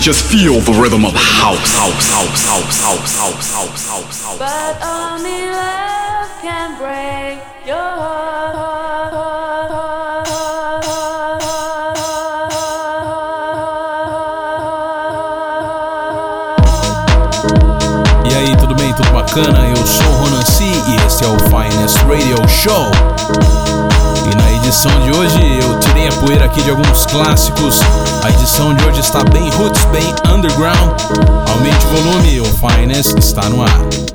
Just feel the rhythm of house. house, house, house, house, house, house, house, house. But only love can break your heart. E aí, tudo bacana? Eu sou o Ronan C e esse é o Finest Radio Show. E na edição de hoje tirei a poeira aqui de alguns clássicos. A edição de hoje está bem roots, bem underground. Aumente o volume, o Finest está no ar.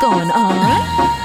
going on?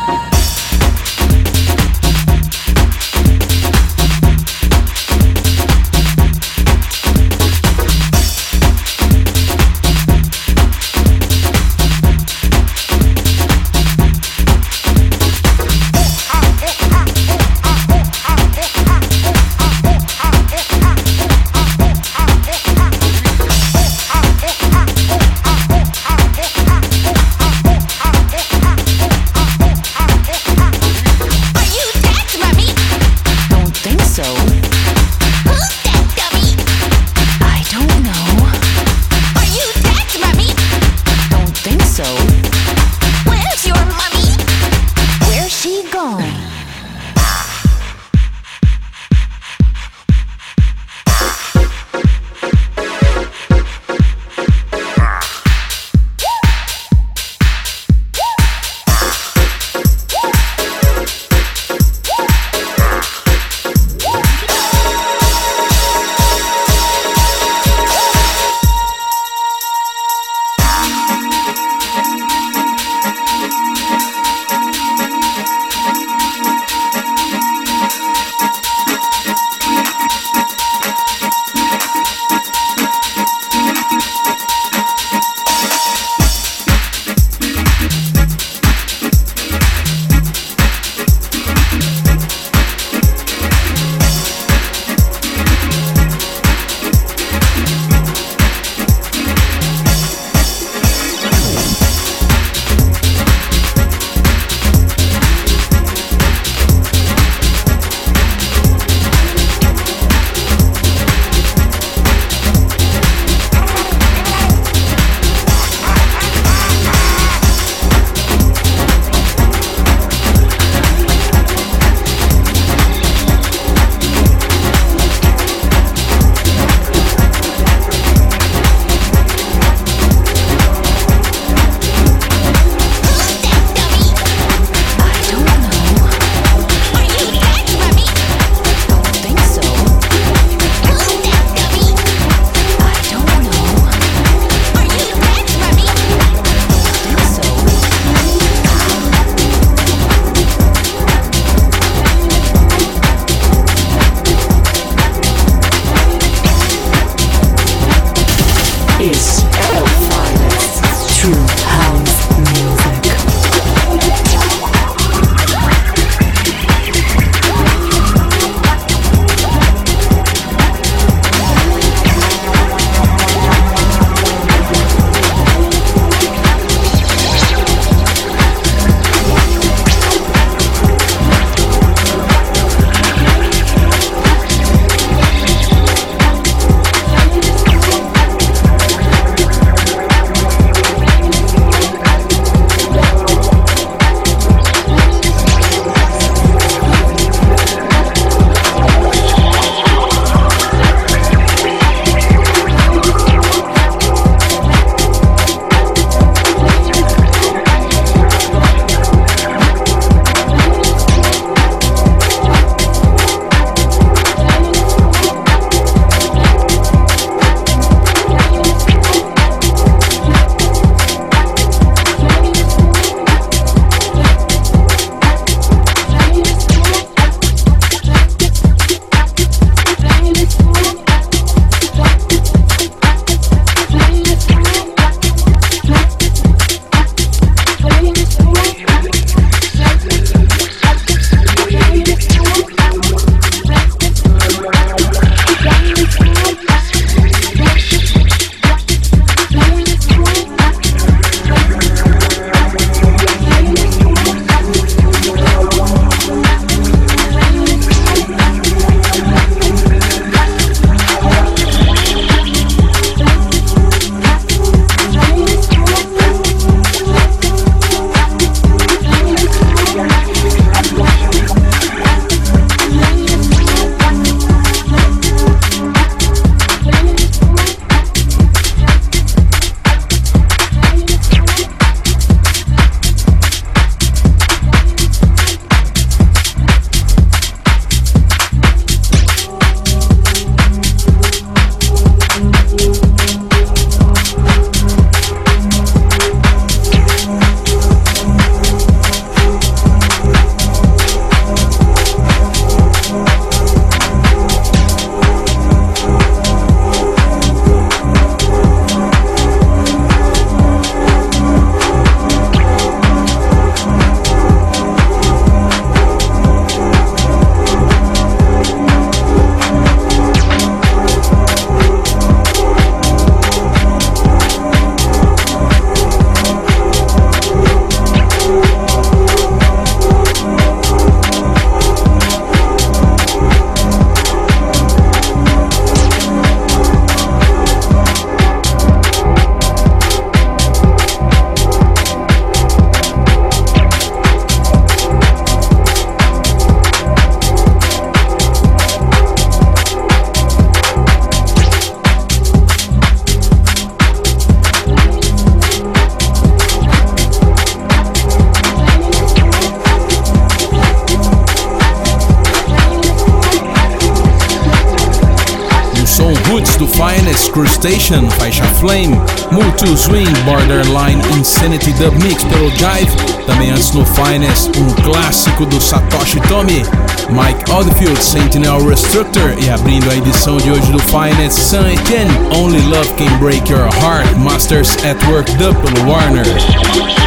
Crustacean, faixa Flame, Multi Swing, Borderline, Insanity Dub Mix pelo Jive, também antes no Finest, um clássico do Satoshi Tomi, Mike Oldfield, Sentinel Restructor e abrindo a edição de hoje do Finest, Sun Etienne, Only Love Can Break Your Heart, Masters at Work Dub pelo Warner.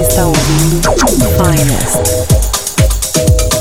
Está ouvindo Finest.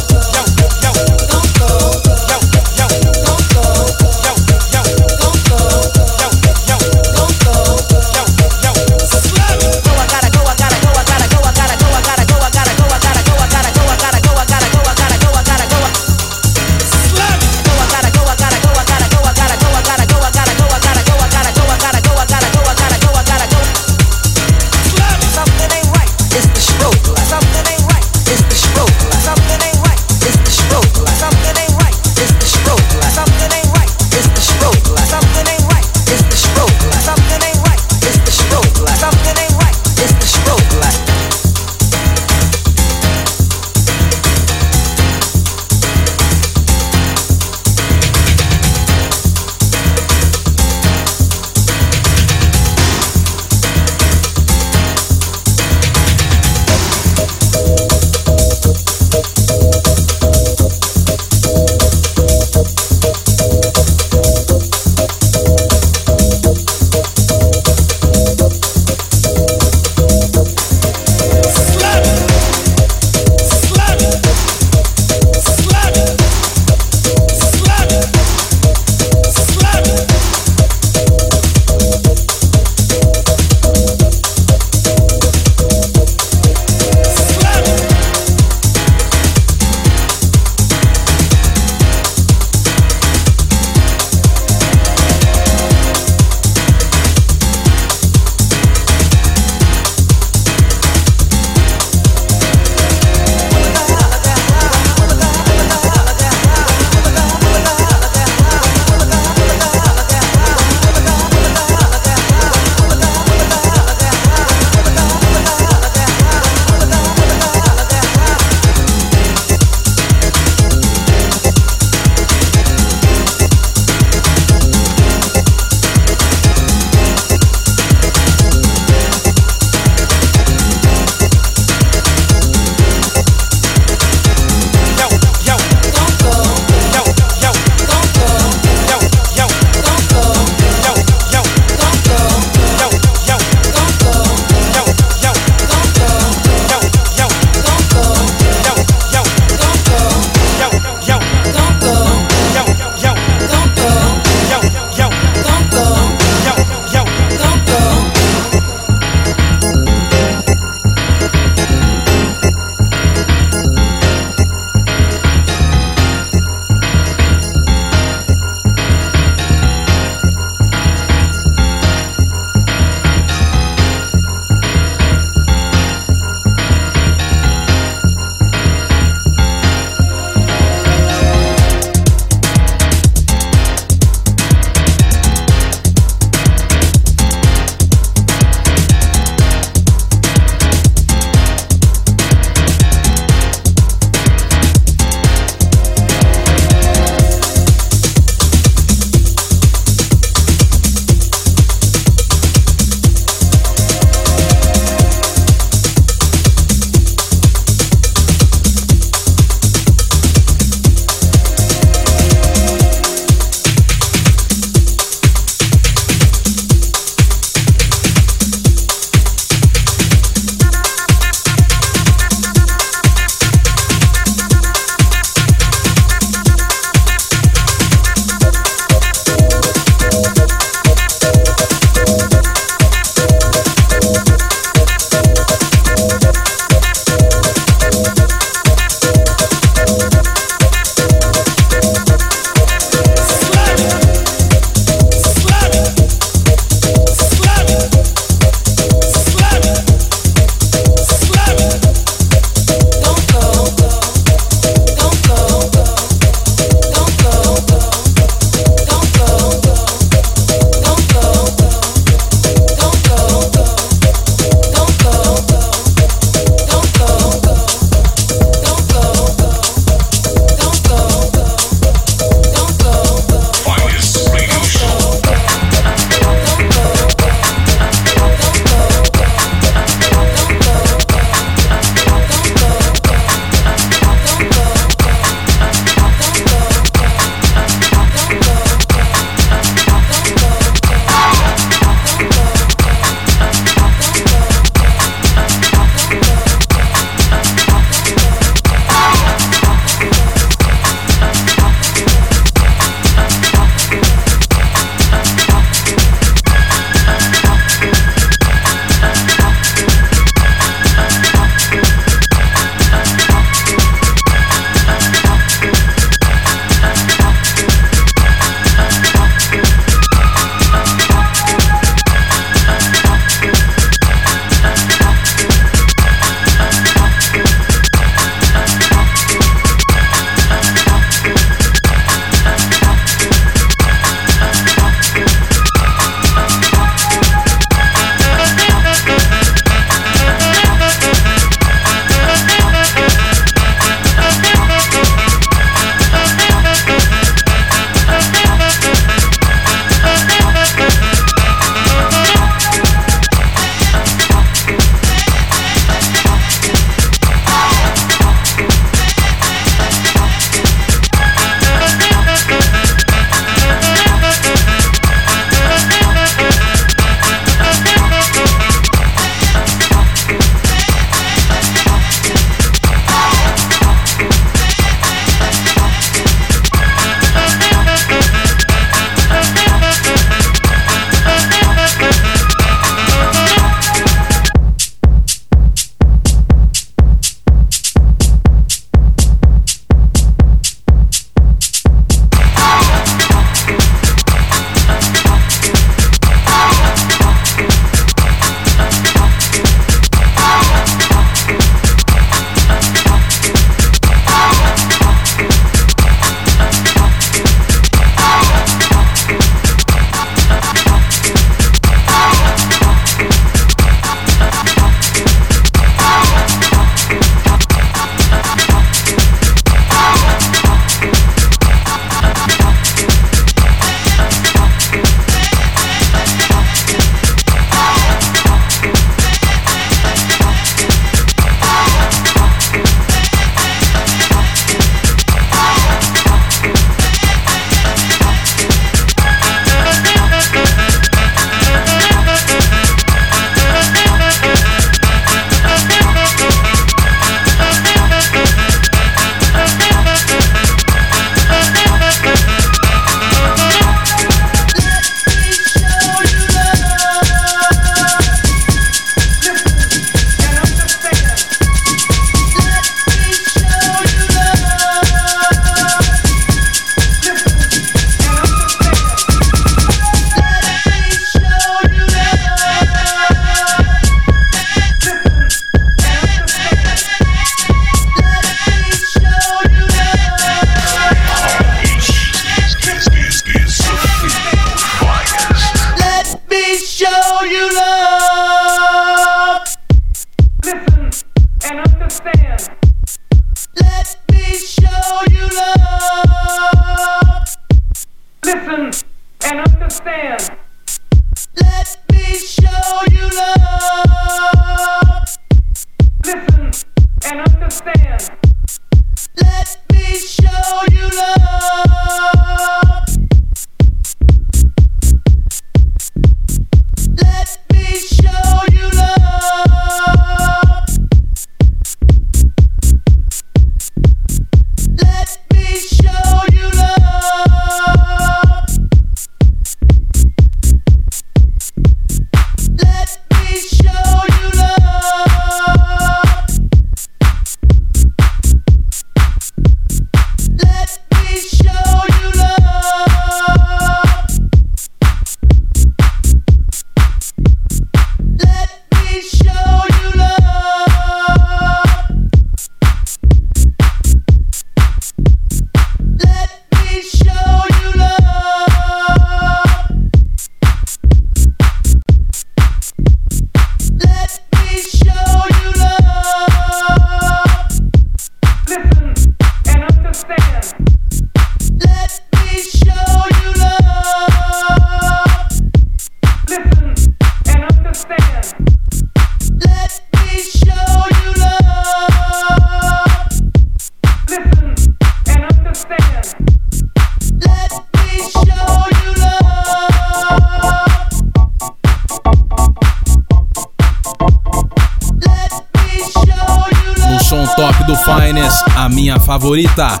Favorita.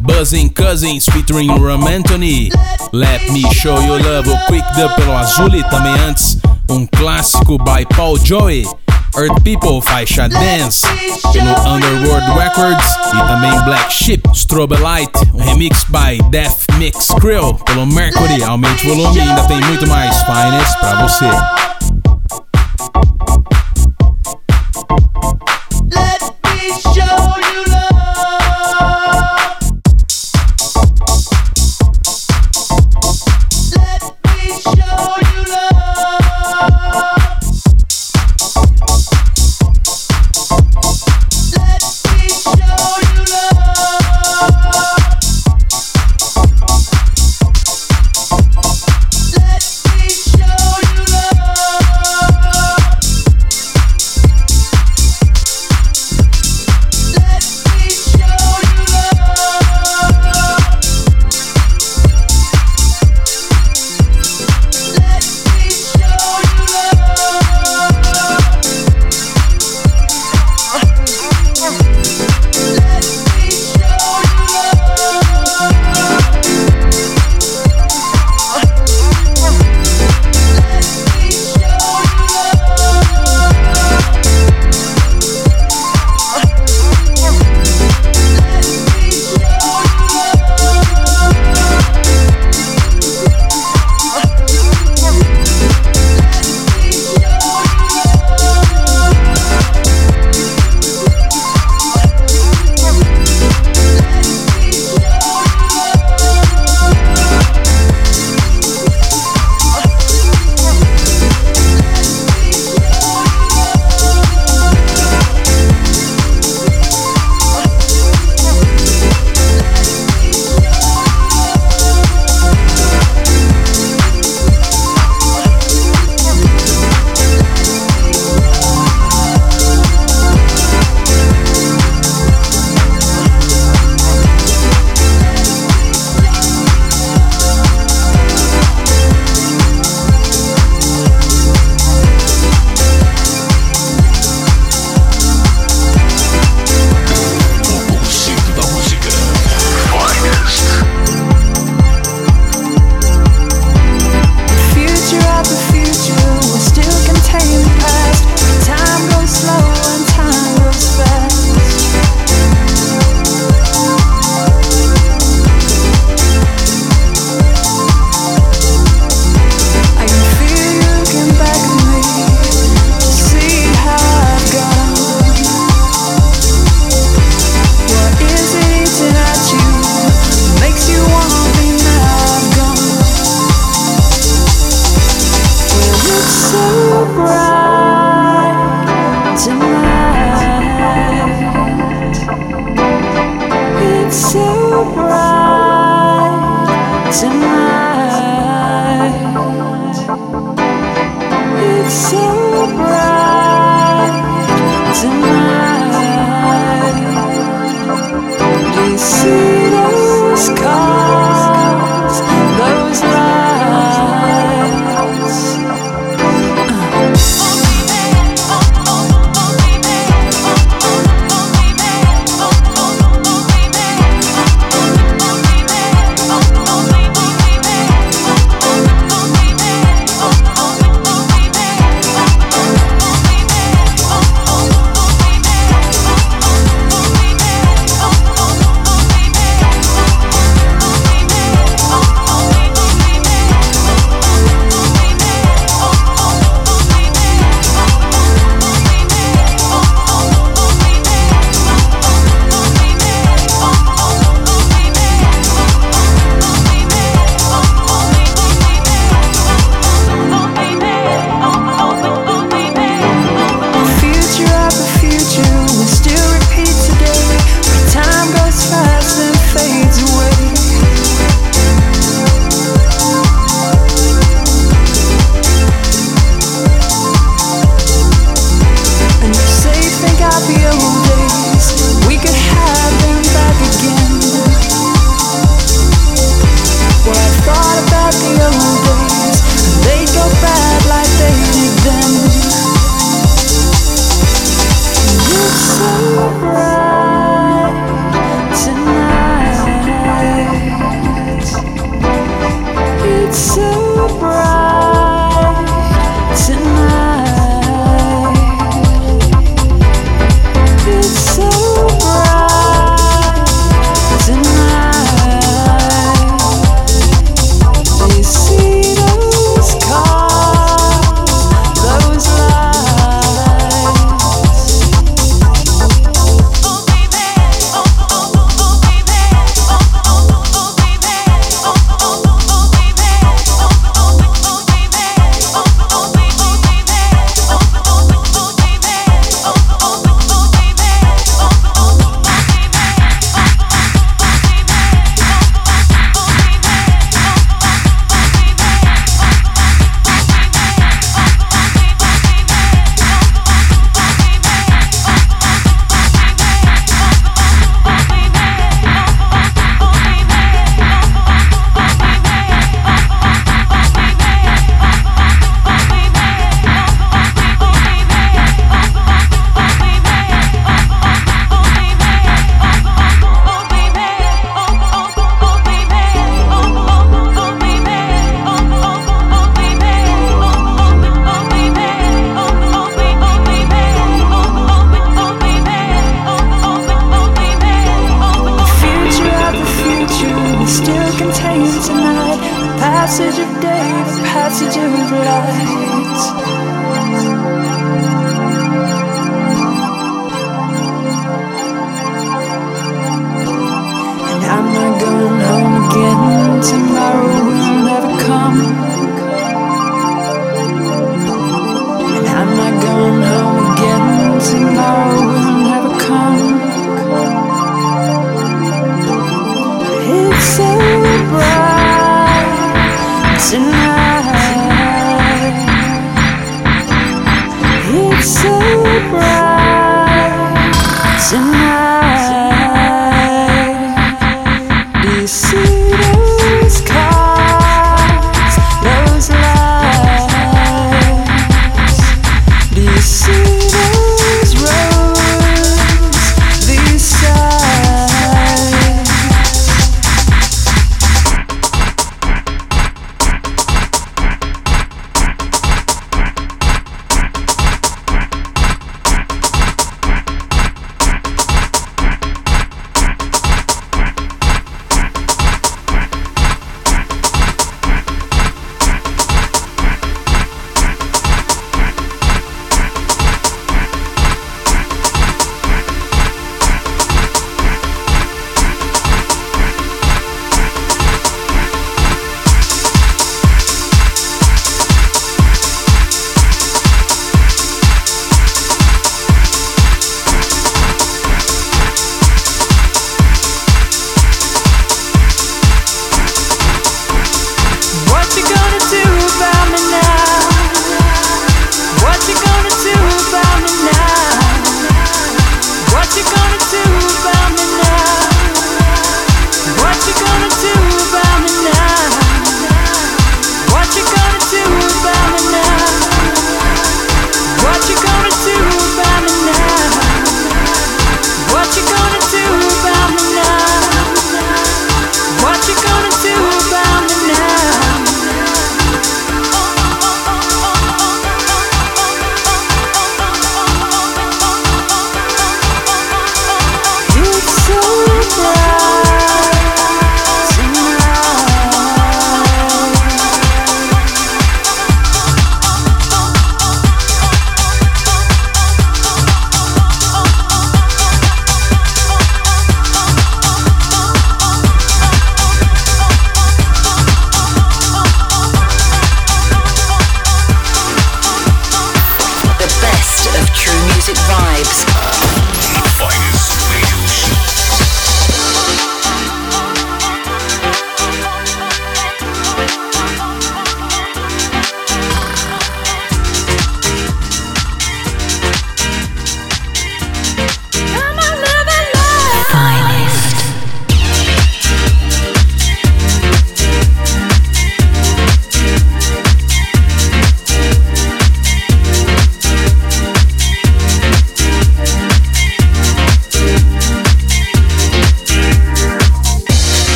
Buzzing Cousins featuring Ram Anthony. Let Me Show You Love, o Quick Dub pelo Azuli. Também antes, um clássico by Paul Joey. Earth People, faixa Dance, pelo Underworld Records. E também Black Sheep, Strobelite, um remix by Death Mix Krill, pelo Mercury. Aumente o volume, ainda tem muito mais Finest pra você.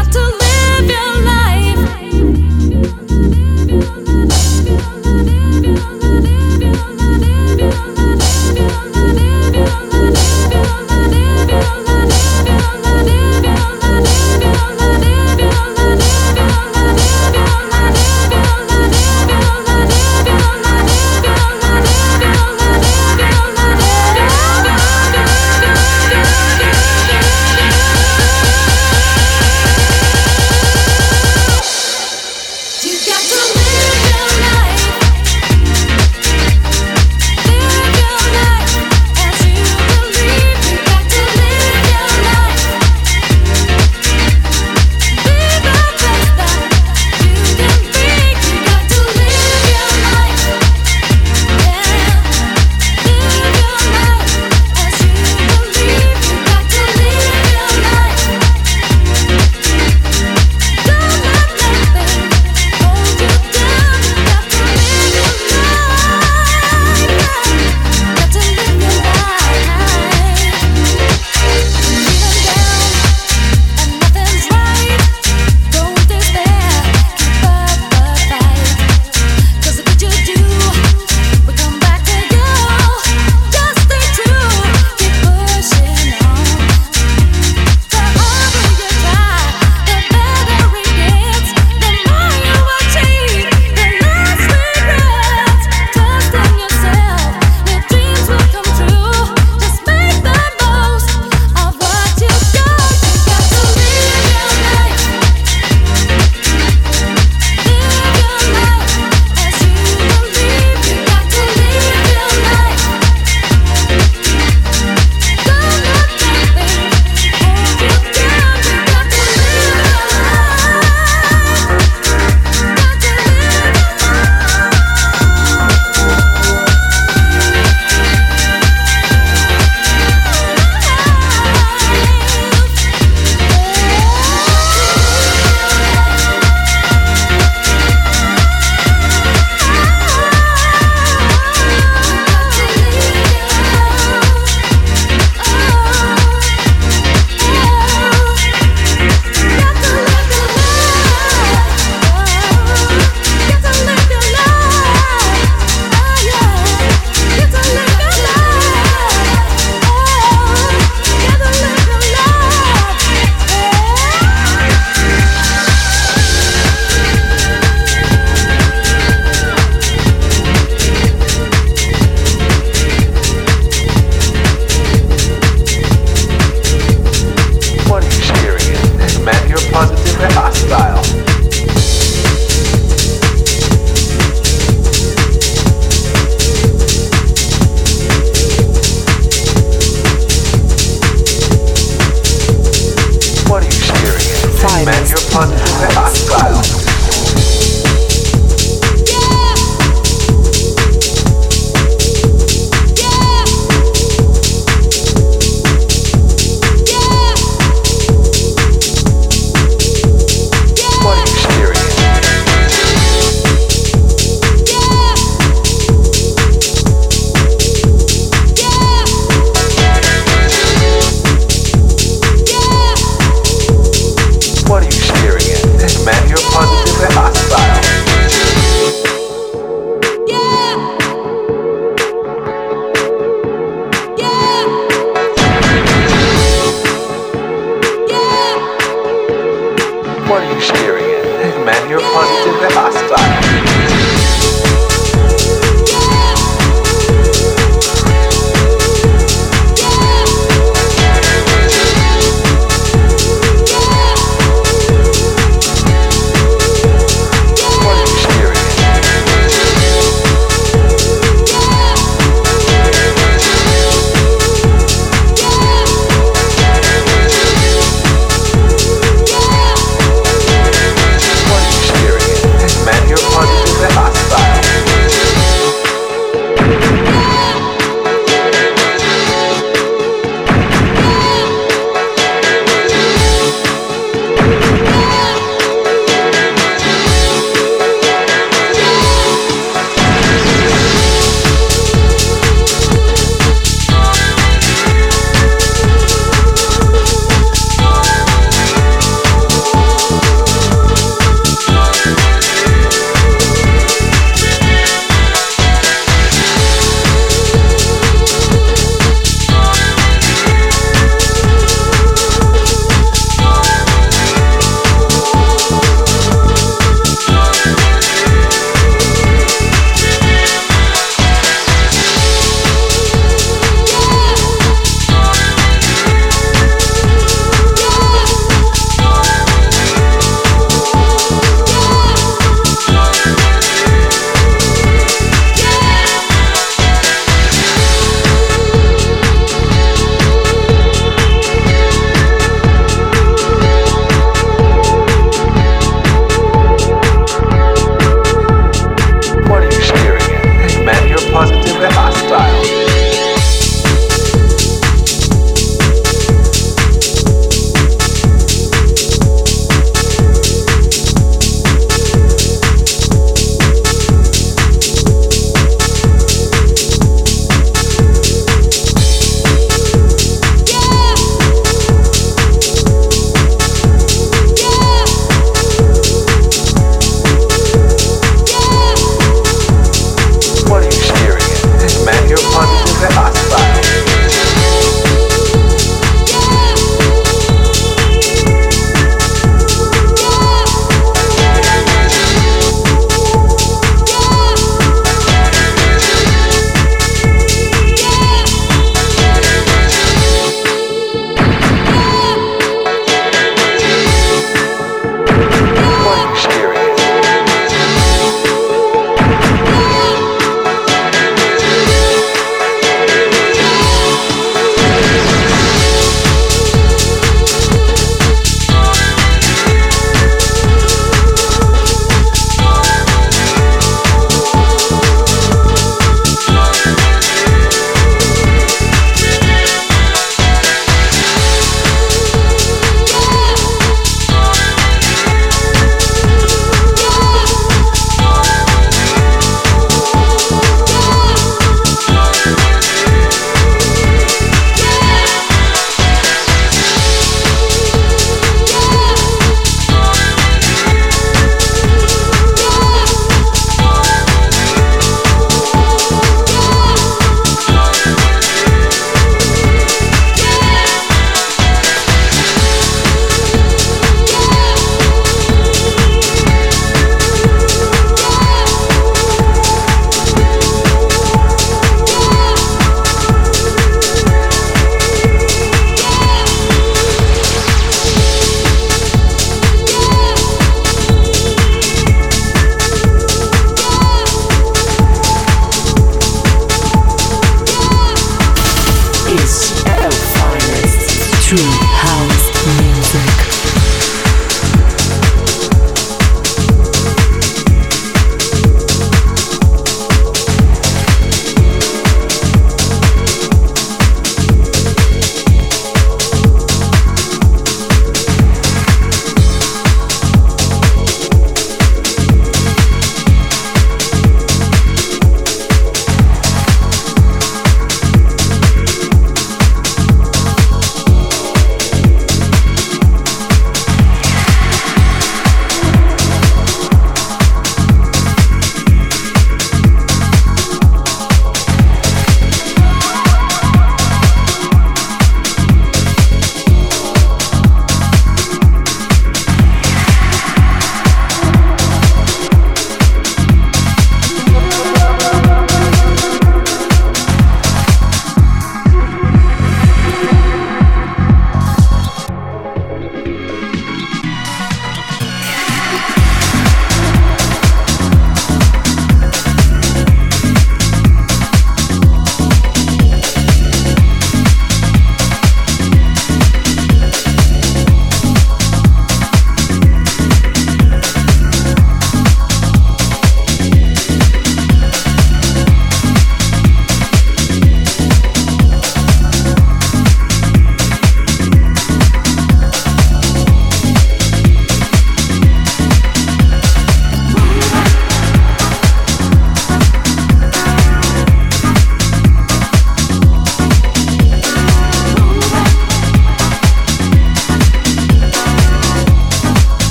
atıl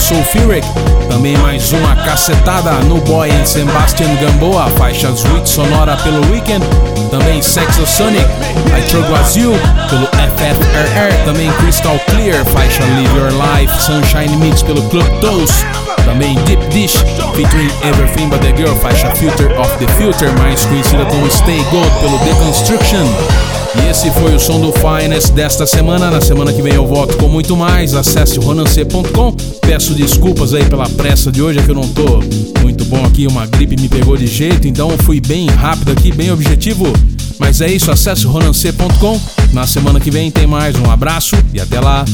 Sulfuric. Também mais uma cacetada no Boy and Sebastian Gamboa, faixa Sweet sonora pelo Weekend. Também Sexosonic, I Trug Was You, pelo FFRR. Também Crystal Clear, faixa Live Your Life, Sunshine Mix pelo Club Toast. Também Deep Dish, featuring Everything But The Girl, faixa Filter of the Future, mais conhecida como Stay Gold pelo Deconstruction. E esse foi o som do Finest desta semana. Na semana que vem eu volto com muito mais. Acesse ronancê.com. Peço desculpas aí pela pressa de hoje, é que eu não tô muito bom aqui. Uma gripe me pegou de jeito, então fui bem rápido aqui, bem objetivo. Mas é isso, acesse ronancê.com. Na semana que vem tem mais. Um abraço e até lá.